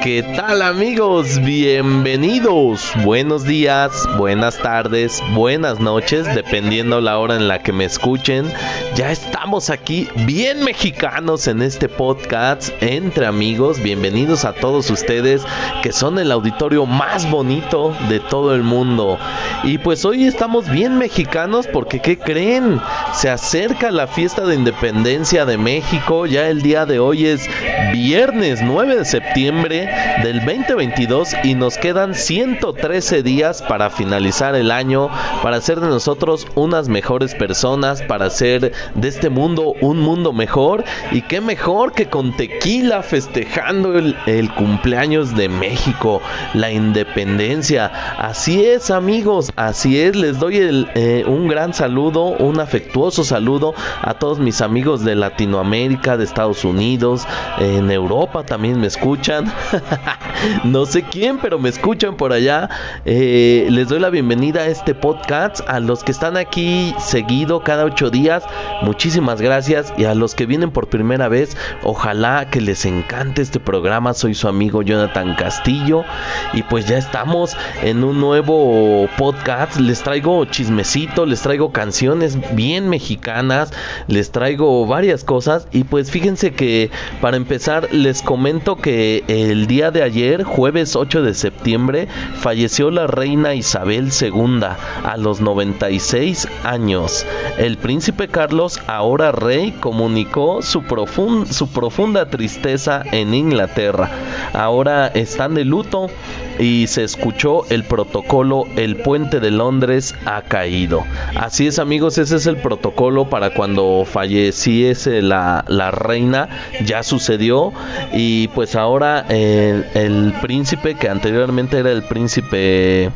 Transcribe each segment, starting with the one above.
¿qué tal amigos? Bienvenidos. Buenos días, buenas tardes, buenas noches, dependiendo la hora en la que me escuchen. Ya estamos aquí bien mexicanos en este podcast entre amigos. Bienvenidos a todos ustedes que son el auditorio más bonito de todo el mundo. Y pues hoy estamos bien mexicanos porque ¿qué creen? Se acerca la fiesta de independencia de México. Ya el día de hoy es viernes 9 de septiembre del 2022 y nos quedan 113 días para finalizar el año, para hacer de nosotros unas mejores personas, para hacer de este mundo un mundo mejor y qué mejor que con tequila festejando el, cumpleaños de México, la independencia. Así es amigos, así es, les doy el, eh, un gran saludo, un afectuoso saludo a todos mis amigos de Latinoamérica, de Estados Unidos, en Europa también me escuchan. no sé quién, pero me escuchan por allá. Eh, les doy la bienvenida a este podcast. A los que están aquí seguido cada ocho días, muchísimas gracias. Y a los que vienen por primera vez, ojalá que les encante este programa. Soy su amigo Jonathan Castillo. Y pues ya estamos en un nuevo podcast. Les traigo chismecito, les traigo canciones bien mexicanas, les traigo varias cosas. Y pues fíjense que para empezar, les comento que el día de ayer, jueves 8 de septiembre, falleció la reina Isabel II a los 96 años. El príncipe Carlos, ahora rey, comunicó su, profun- su profunda tristeza en Inglaterra. Ahora están de luto y se escuchó el protocolo El puente de Londres ha caído. Así es amigos, ese es el protocolo para cuando falleciese la, la reina, ya sucedió y pues ahora el, el príncipe que anteriormente era el príncipe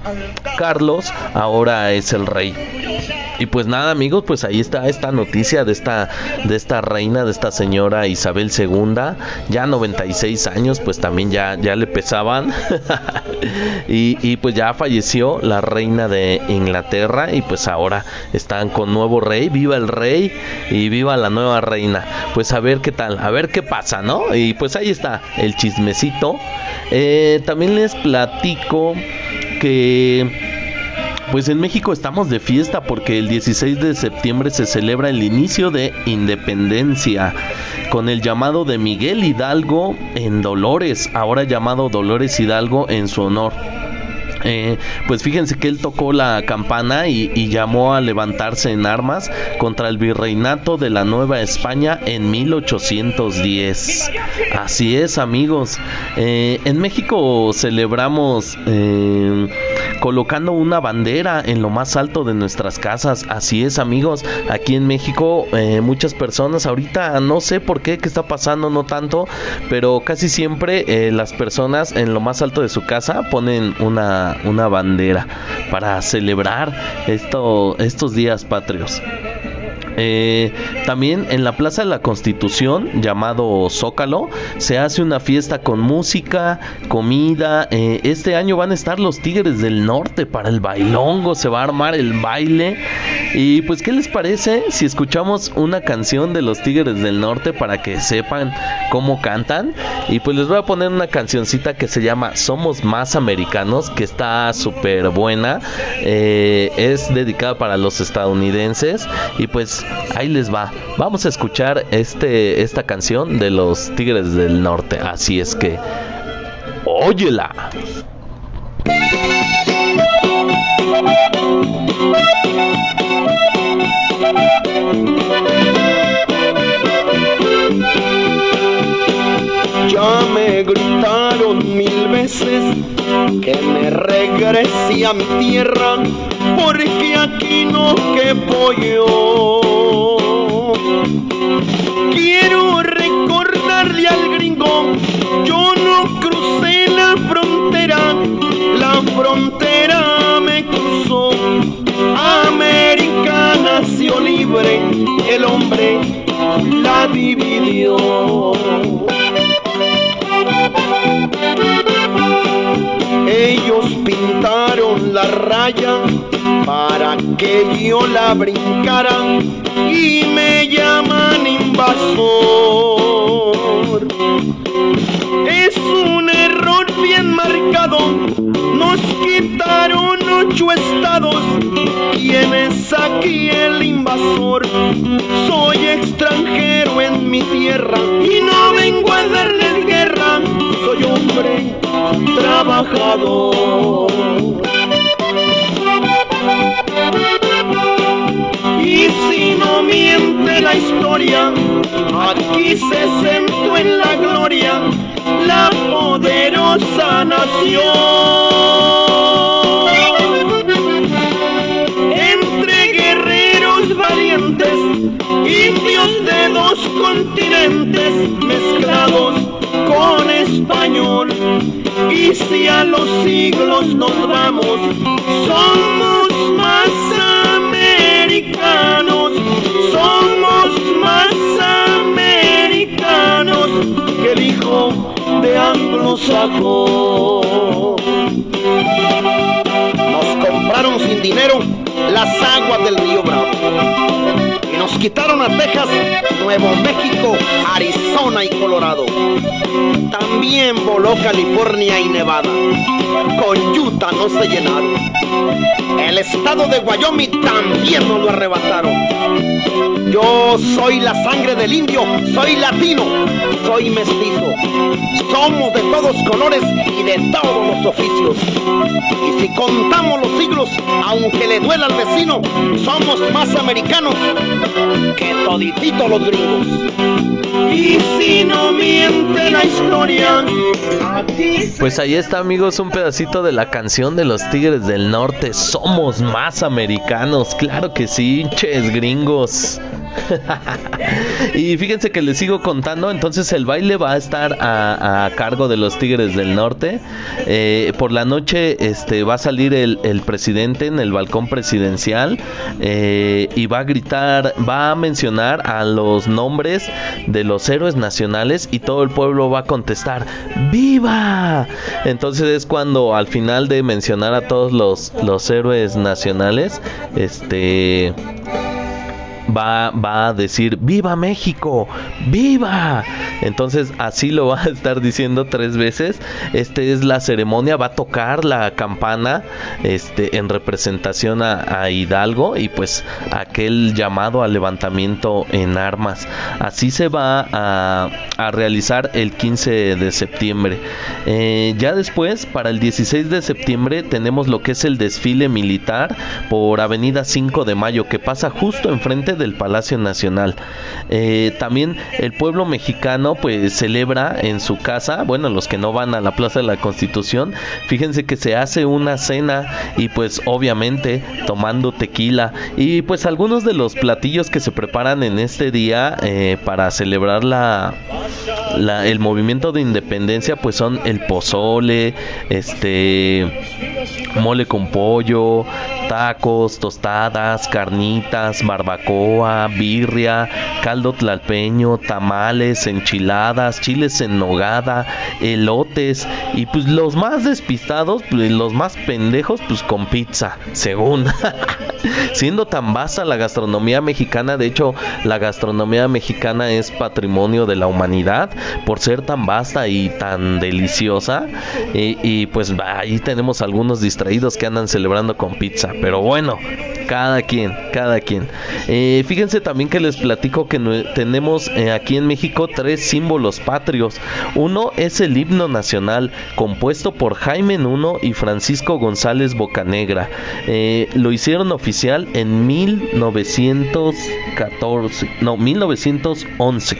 Carlos, ahora es el rey. Y pues nada amigos, pues ahí está esta noticia de esta de esta reina, de esta señora Isabel II, ya 96 años, pues también ya le pesaban. y, pues ya falleció la reina de Inglaterra y pues ahora están con nuevo rey, viva el rey y viva la nueva reina. Pues a ver qué tal, a ver qué pasa, ¿no? Y pues ahí está el chismecito. Eh, también les platico que pues en México estamos de fiesta porque el 16 de septiembre se celebra el inicio de independencia con el llamado de Miguel Hidalgo en Dolores, ahora llamado Dolores Hidalgo en su honor. Eh, pues fíjense que él tocó la campana y, llamó a levantarse en armas contra el virreinato de la Nueva España en 1810. Así es, amigos. Eh, en México celebramos eh, colocando una bandera en lo más alto de nuestras casas. Así es, amigos. Aquí en México eh, muchas personas ahorita no sé por qué qué está pasando no tanto, pero casi siempre las personas en lo más alto de su casa ponen una una bandera para celebrar esto, estos días patrios. Eh, también en la Plaza de la Constitución, llamado Zócalo, se hace una fiesta con música, comida. Eh, este año van a estar los Tigres del Norte para el bailongo, se va a armar el baile. Y pues, ¿qué les parece si escuchamos una canción de los Tigres del Norte para que sepan cómo cantan? Y pues les voy a poner una cancioncita que se llama Somos Más Americanos, que está súper buena. Eh, es dedicada para los estadounidenses. Y pues ahí les va. Vamos a escuchar este, esta canción de los Tigres del Norte. Así es que, óyela. Ya me gritaron mil veces que me regrese a mi tierra porque aquí no que pollo Quiero recordarle al gringo, yo no crucé la frontera, la frontera me cruzó. América nació libre, el hombre la dividió. Ellos pintaron la raya para que yo la brincara y me llaman invasor. Es un error bien marcado, nos quitaron ocho estados. ¿Quién es aquí el invasor? Soy extranjero en mi tierra y no vengo a darles guerra. Soy hombre trabajador. Miente la historia, aquí se sentó en la gloria la poderosa nación. Entre guerreros valientes, indios de dos continentes mezclados con español. Y si a los siglos nos vamos, somos somos más americanos que el hijo de anglosajón. Nos compraron sin dinero las aguas del río Bravo y nos quitaron a Texas, Nuevo México, Arizona y Colorado. También voló California y Nevada. Con Utah no se llenaron. El estado de Wyoming también nos lo arrebataron. Yo soy la sangre del indio, soy latino, soy mestizo. Somos de todos colores y de todos los oficios. Y si contamos los siglos, aunque le duela al vecino, somos más americanos que todititos los gringos. Y si no miente la historia, Pues ahí está amigos un pedacito de la canción de los Tigres del Norte. Somos más americanos, claro que sí, ches gringos. y fíjense que les sigo contando, entonces el baile va a estar a, cargo de los Tigres del Norte. Eh, por la noche este, va a salir el, presidente en el balcón presidencial eh, y va a gritar, va a mencionar a los nombres de los héroes nacionales y todo el pueblo va a contestar, ¡Viva! Entonces es cuando al final de mencionar a todos los héroes nacionales, este va, va a decir ¡Viva México! ¡Viva! Entonces así lo va a estar diciendo tres veces. Este es la ceremonia, va a tocar la campana este, en representación a, Hidalgo y pues aquel llamado al levantamiento en armas. Así se va a, a realizar el 15 de septiembre. Eh, ya después, para el 16 de septiembre, tenemos lo que es el desfile militar por Avenida 5 de Mayo, que pasa justo enfrente del Palacio Nacional. Eh, también el pueblo mexicano pues celebra en su casa, bueno, los que no van a la Plaza de la Constitución, fíjense que se hace una cena y pues obviamente tomando tequila y pues algunos de los platillos que se preparan en este día eh, para celebrar la, la, el movimiento de independencia pues son el pozole, este mole con pollo, tacos, tostadas, carnitas, barbacoa, birria, caldo tlalpeño, tamales, enchiladas, chiles en nogada, elotes y pues los más despistados, pues, los más pendejos pues con pizza, según. Siendo tan vasta la gastronomía mexicana, de hecho la gastronomía mexicana es patrimonio de la humanidad por ser tan vasta y tan deliciosa y, y pues ahí tenemos algunos distraídos que andan celebrando con pizza, pero bueno, cada quien, cada quien. Eh, fíjense también que les platico que no- tenemos eh, aquí en México tres símbolos patrios. Uno es el himno nacional, compuesto por Jaime Nuno y Francisco González Bocanegra. Eh, lo hicieron oficial en 1914, no, 1911.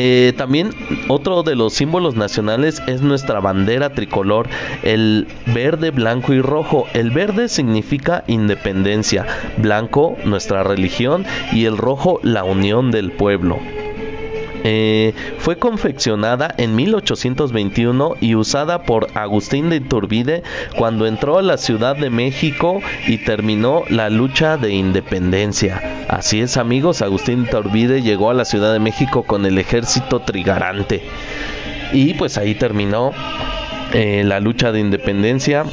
Eh, también otro de los símbolos nacionales es nuestra bandera tricolor, el verde, blanco y rojo. El verde significa independencia, blanco nuestra religión y el rojo la unión del pueblo. Eh, fue confeccionada en 1821 y usada por Agustín de Iturbide cuando entró a la Ciudad de México y terminó la lucha de independencia. Así es amigos, Agustín de Iturbide llegó a la Ciudad de México con el ejército trigarante y pues ahí terminó eh, la lucha de independencia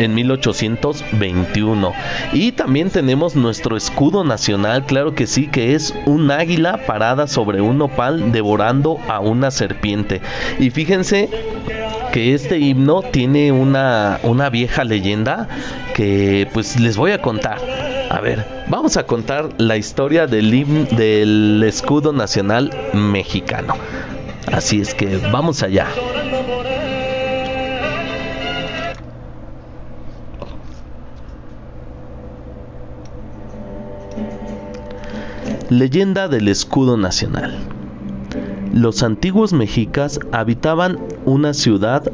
en 1821. Y también tenemos nuestro escudo nacional, claro que sí, que es un águila parada sobre un nopal devorando a una serpiente. Y fíjense que este himno tiene una, una vieja leyenda que pues les voy a contar. A ver, vamos a contar la historia del, del escudo nacional mexicano. Así es que vamos allá. Leyenda del escudo nacional. Los antiguos mexicas habitaban una ciudad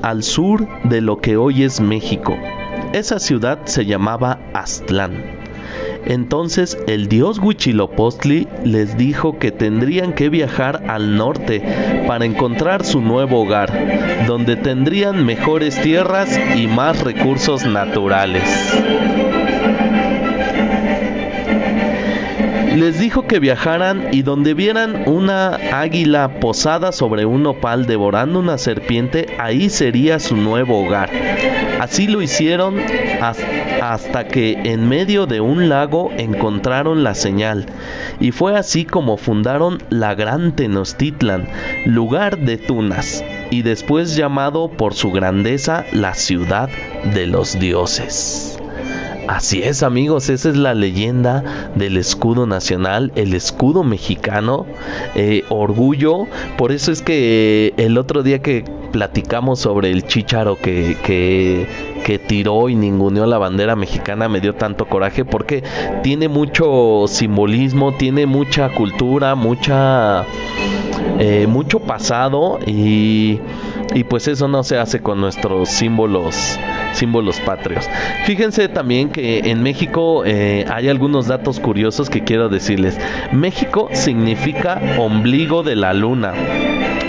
al sur de lo que hoy es México. Esa ciudad se llamaba Aztlán. Entonces el dios Huitzilopochtli les dijo que tendrían que viajar al norte para encontrar su nuevo hogar, donde tendrían mejores tierras y más recursos naturales. Les dijo que viajaran y donde vieran una águila posada sobre un nopal devorando una serpiente, ahí sería su nuevo hogar. Así lo hicieron hasta que en medio de un lago encontraron la señal. Y fue así como fundaron la Gran Tenochtitlan, lugar de tunas, y después llamado por su grandeza la ciudad de los dioses. Así es amigos, esa es la leyenda del escudo nacional, el escudo mexicano, eh, orgullo. Por eso es que el otro día que platicamos sobre el chicharo que, que, que tiró y ninguneó la bandera mexicana me dio tanto coraje porque tiene mucho simbolismo, tiene mucha cultura, mucha... Eh, mucho pasado y, y pues eso no se hace con nuestros símbolos símbolos patrios. Fíjense también que en México eh, hay algunos datos curiosos que quiero decirles. México significa ombligo de la luna.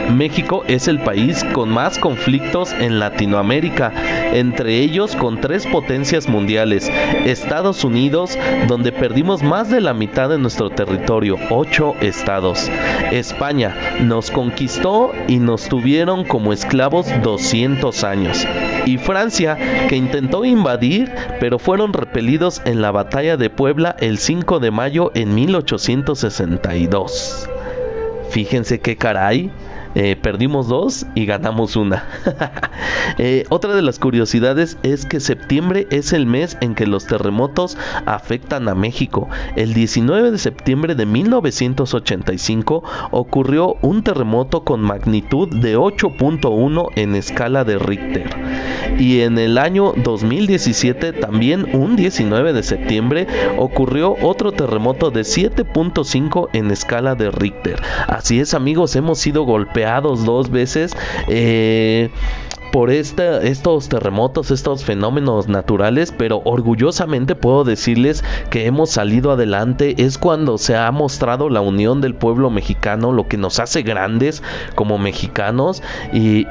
México es el país con más conflictos en Latinoamérica, entre ellos con tres potencias mundiales. Estados Unidos, donde perdimos más de la mitad de nuestro territorio, ocho estados. España nos conquistó y nos tuvieron como esclavos 200 años. Y Francia, que intentó invadir, pero fueron repelidos en la batalla de Puebla el 5 de mayo en 1862. Fíjense qué caray. Eh, perdimos dos y ganamos una. Eh, otra de las curiosidades es que septiembre es el mes en que los terremotos afectan a México. El 19 de septiembre de 1985 ocurrió un terremoto con magnitud de 8.1 en escala de Richter. Y en el año 2017, también un 19 de septiembre, ocurrió otro terremoto de 7.5 en escala de Richter. Así es amigos, hemos sido golpeados dos veces. Eh, por estos terremotos, estos fenómenos naturales, pero orgullosamente puedo decirles que hemos salido adelante. Es cuando se ha mostrado la unión del pueblo mexicano, lo que nos hace grandes como mexicanos y,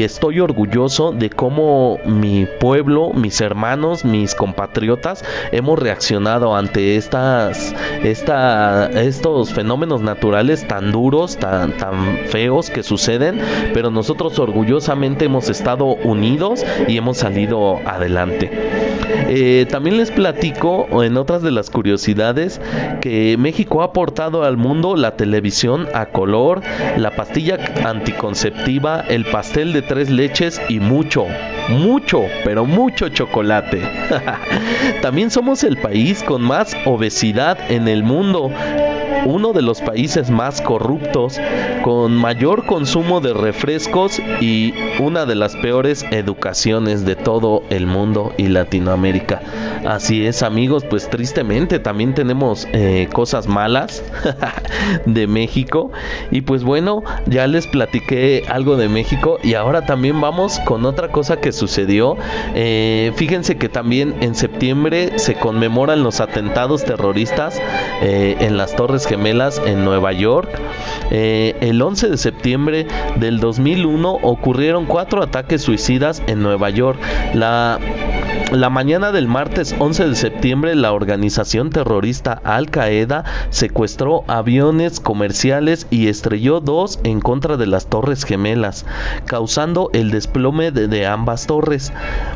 estoy orgulloso de cómo mi pueblo, mis hermanos, mis compatriotas hemos reaccionado ante estas, esta, estos fenómenos naturales tan duros, tan, tan feos que suceden, pero nosotros orgullosamente hemos estado unidos y hemos salido adelante. Eh, también les platico en otras de las curiosidades que México ha aportado al mundo la televisión a color, la pastilla anticonceptiva, el pastel de tres leches y mucho, mucho, pero mucho chocolate. También somos el país con más obesidad en el mundo uno de los países más corruptos, con mayor consumo de refrescos y una de las peores educaciones de todo el mundo y Latinoamérica. Así es amigos, pues tristemente también tenemos eh, cosas malas de México. Y pues bueno, ya les platiqué algo de México y ahora también vamos con otra cosa que sucedió. Eh, fíjense que también en septiembre se conmemoran los atentados terroristas eh, en las Torres Gemelas en Nueva York. el 11 de septiembre del 2001 ocurrieron cuatro ataques suicidas en Nueva York. La la mañana del martes 11 de septiembre, la organización terrorista Al Qaeda secuestró aviones comerciales y estrelló dos en contra de las Torres Gemelas, causando el desplome de, ambas torres.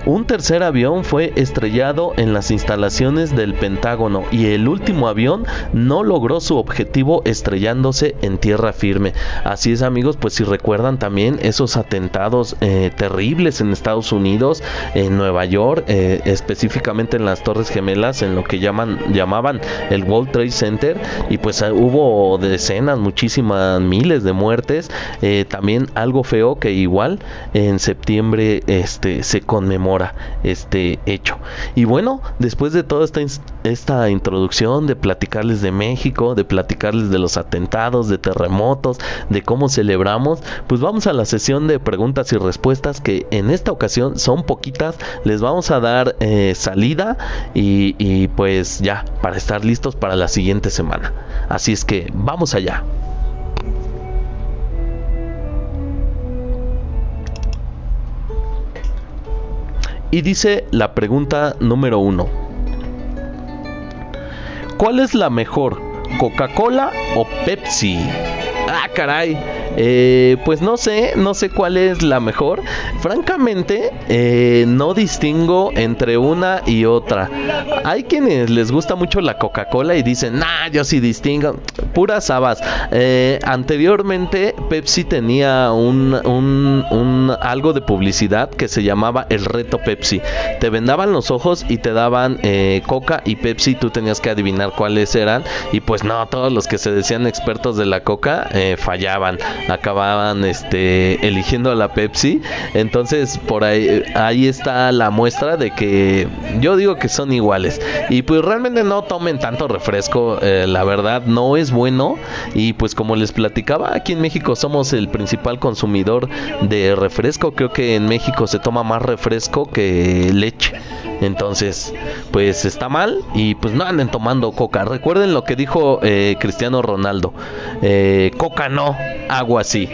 Un tercer avión fue estrellado en las instalaciones del Pentágono y el último avión no logró su objetivo estrellándose en tierra firme. Así es amigos, pues si recuerdan también esos atentados eh, terribles en Estados Unidos, en Nueva York, eh, eh, específicamente en las Torres Gemelas, en lo que llaman, llamaban el World Trade Center, y pues ah, hubo decenas, muchísimas, miles de muertes. Eh, también algo feo que igual en septiembre este, se conmemora este hecho. Y bueno, después de toda esta, esta introducción de platicarles de México, de platicarles de los atentados, de terremotos, de cómo celebramos, pues vamos a la sesión de preguntas y respuestas que en esta ocasión son poquitas. Les vamos a eh, salida y, y pues ya, para estar listos para la siguiente semana. Así es que vamos allá. Y dice la pregunta número uno. ¿Cuál es la mejor? ¿Coca-Cola o Pepsi? Ah, caray. Eh, pues no sé, no sé cuál es la mejor. Francamente, eh, no distingo entre una y otra. Hay quienes les gusta mucho la Coca-Cola y dicen, nah, yo sí distingo. Puras habas. Eh, anteriormente, Pepsi tenía un, un, algo de publicidad que se llamaba el reto Pepsi. Te vendaban los ojos y te daban Coca y Pepsi. Tú tenías que adivinar cuáles eran. Y pues no, todos los que se decían expertos de la Coca fallaban acababan este eligiendo a la Pepsi. Entonces, por ahí ahí está la muestra de que yo digo que son iguales. Y pues realmente no tomen tanto refresco, eh, la verdad no es bueno y pues como les platicaba, aquí en México somos el principal consumidor de refresco. Creo que en México se toma más refresco que leche. Entonces, pues está mal y pues no anden tomando coca. Recuerden lo que dijo eh, Cristiano Ronaldo. Eh, coca no, agua así.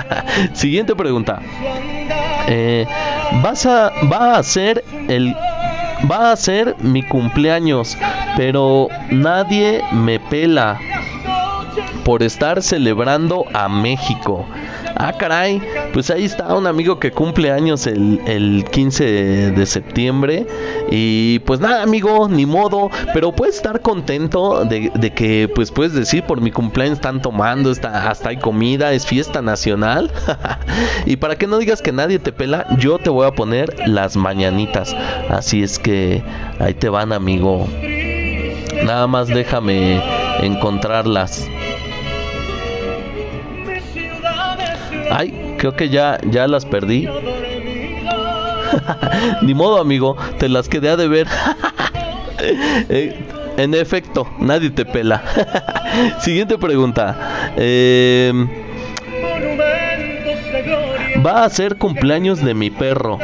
Siguiente pregunta. Eh, vas a, va a ser el va a ser mi cumpleaños, pero nadie me pela por estar celebrando a México. Ah, caray, pues ahí está un amigo que cumple años el, el 15 de septiembre. Y pues nada, amigo, ni modo. Pero puedes estar contento de, que, pues puedes decir, por mi cumpleaños están tomando, está, hasta hay comida, es fiesta nacional. y para que no digas que nadie te pela, yo te voy a poner las mañanitas. Así es que ahí te van, amigo. Nada más déjame encontrarlas. Ay, creo que ya, ya las perdí. Ni modo, amigo, te las quedé a deber. Eh, en efecto, nadie te pela. Siguiente pregunta. Eh, va a ser cumpleaños de mi perro.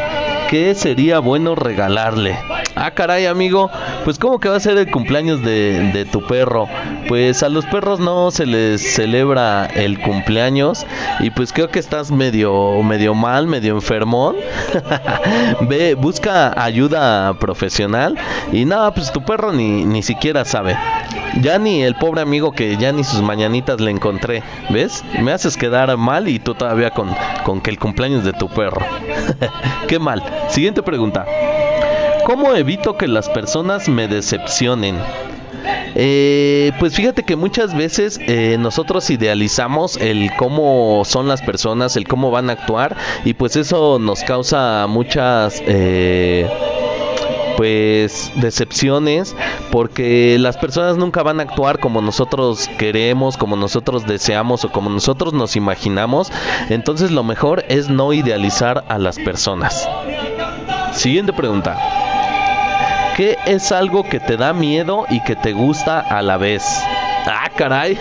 ¿Qué sería bueno regalarle? Ah, caray, amigo, pues ¿cómo que va a ser el cumpleaños de, tu perro? Pues a los perros no se les celebra el cumpleaños y pues creo que estás medio, medio mal, medio enfermón. Ve, busca ayuda profesional y nada, pues tu perro ni, ni siquiera sabe. Ya ni el pobre amigo que ya ni sus mañanitas le encontré, ¿ves? Me haces quedar mal y tú todavía con, con que el cumpleaños de tu perro. Qué mal. Siguiente pregunta. ¿Cómo evito que las personas me decepcionen? Eh, pues fíjate que muchas veces eh, nosotros idealizamos el cómo son las personas, el cómo van a actuar y pues eso nos causa muchas... Eh, pues decepciones porque las personas nunca van a actuar como nosotros queremos, como nosotros deseamos o como nosotros nos imaginamos. Entonces lo mejor es no idealizar a las personas. Siguiente pregunta. ¿Qué es algo que te da miedo y que te gusta a la vez? Ah, caray.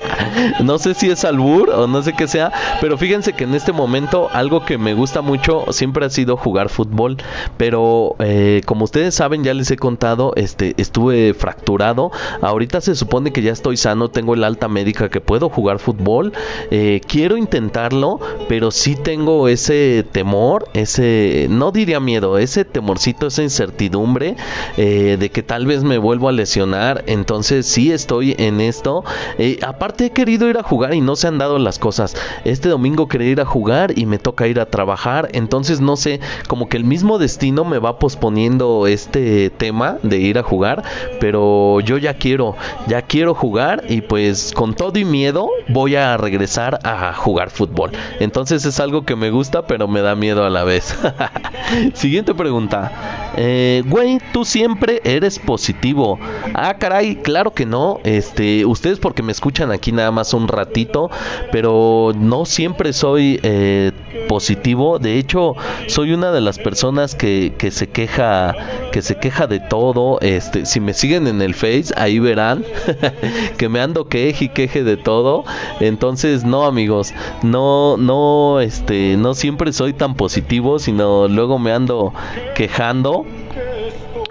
no sé si es albur o no sé qué sea, pero fíjense que en este momento algo que me gusta mucho siempre ha sido jugar fútbol, pero eh, como ustedes saben ya les he contado, este estuve fracturado, ahorita se supone que ya estoy sano, tengo el alta médica que puedo jugar fútbol, eh, quiero intentarlo, pero sí tengo ese temor, ese, no diría miedo, ese temorcito, esa incertidumbre eh, de que tal vez me vuelvo a lesionar, entonces sí estoy en esto. Eh, aparte he querido ir a jugar y no se han dado las cosas. Este domingo quería ir a jugar y me toca ir a trabajar. Entonces no sé, como que el mismo destino me va posponiendo este tema de ir a jugar. Pero yo ya quiero, ya quiero jugar y pues con todo y miedo voy a regresar a jugar fútbol. Entonces es algo que me gusta pero me da miedo a la vez. Siguiente pregunta. Eh, güey, tú siempre eres positivo. Ah, caray, claro que no. Este, ustedes porque me escuchan aquí nada más un ratito, pero no siempre soy eh, positivo. De hecho, soy una de las personas que, que se queja, que se queja de todo. Este, si me siguen en el Face, ahí verán que me ando queje y queje de todo. Entonces, no, amigos, no, no, este, no siempre soy tan positivo, sino luego me ando quejando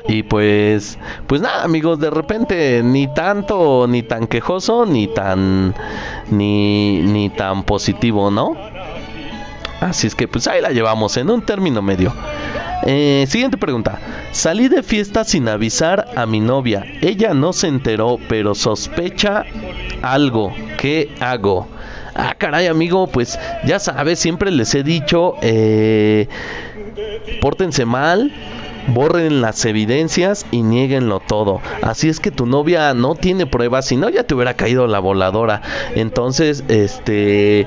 y pues, pues nada, amigos, de repente ni tanto, ni tan quejoso, ni tan, ni, ni tan positivo, ¿no? Así es que pues ahí la llevamos en un término medio. Eh, siguiente pregunta. Salí de fiesta sin avisar a mi novia. Ella no se enteró, pero sospecha algo. ¿Qué hago? Ah, caray, amigo, pues ya sabes, siempre les he dicho, eh, pórtense mal, borren las evidencias y nieguenlo todo. Así es que tu novia no tiene pruebas, si no ya te hubiera caído la voladora. Entonces, este,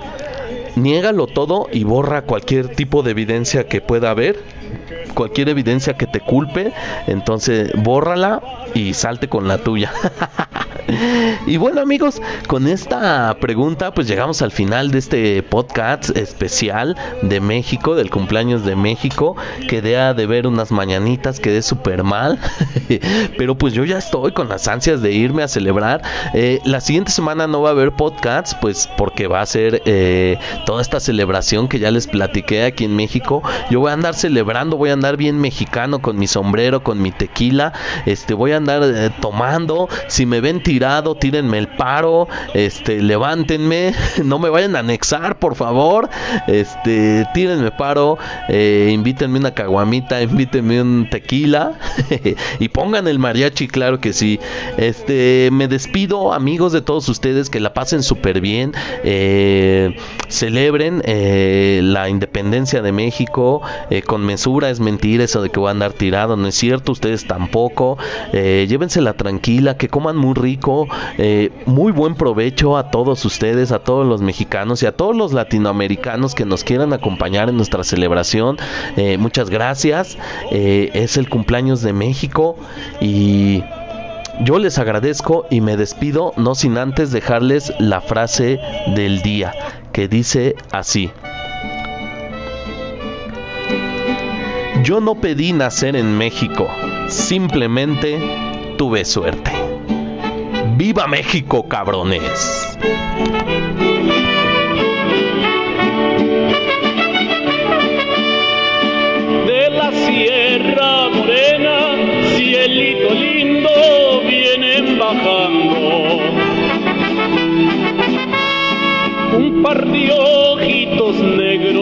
niégalo todo y borra cualquier tipo de evidencia que pueda haber cualquier evidencia que te culpe, entonces bórrala y salte con la tuya. y bueno amigos, con esta pregunta pues llegamos al final de este podcast especial de México, del cumpleaños de México. Quedé de ver unas mañanitas, quedé súper mal, pero pues yo ya estoy con las ansias de irme a celebrar. Eh, la siguiente semana no va a haber podcast, pues porque va a ser eh, toda esta celebración que ya les platiqué aquí en México. Yo voy a andar celebrando, voy a andar bien mexicano con mi sombrero, con mi tequila. Este, voy a andar eh, tomando. Si me ven tirado, tírenme el paro. Este, levántenme. No me vayan a anexar, por favor. Este, tírenme paro. Eh, invítenme una caguamita, invítenme un tequila. y pongan el mariachi, claro que sí. Este, me despido, amigos de todos ustedes. Que la pasen súper bien. Eh, celebren la independencia de México con mesura. Es mentira eso de que voy a andar tirado, no es cierto, ustedes tampoco. Eh, llévensela tranquila, que coman muy rico, eh, muy buen provecho a todos ustedes, a todos los mexicanos y a todos los latinoamericanos que nos quieran acompañar en nuestra celebración. Eh, muchas gracias, es el cumpleaños de México y... Yo les agradezco y me despido no sin antes dejarles la frase del día que dice así. Yo no pedí nacer en México, simplemente tuve suerte. ¡Viva México, cabrones! De la Sierra Morena, cielito lindo, vienen bajando. Un par de ojitos negros,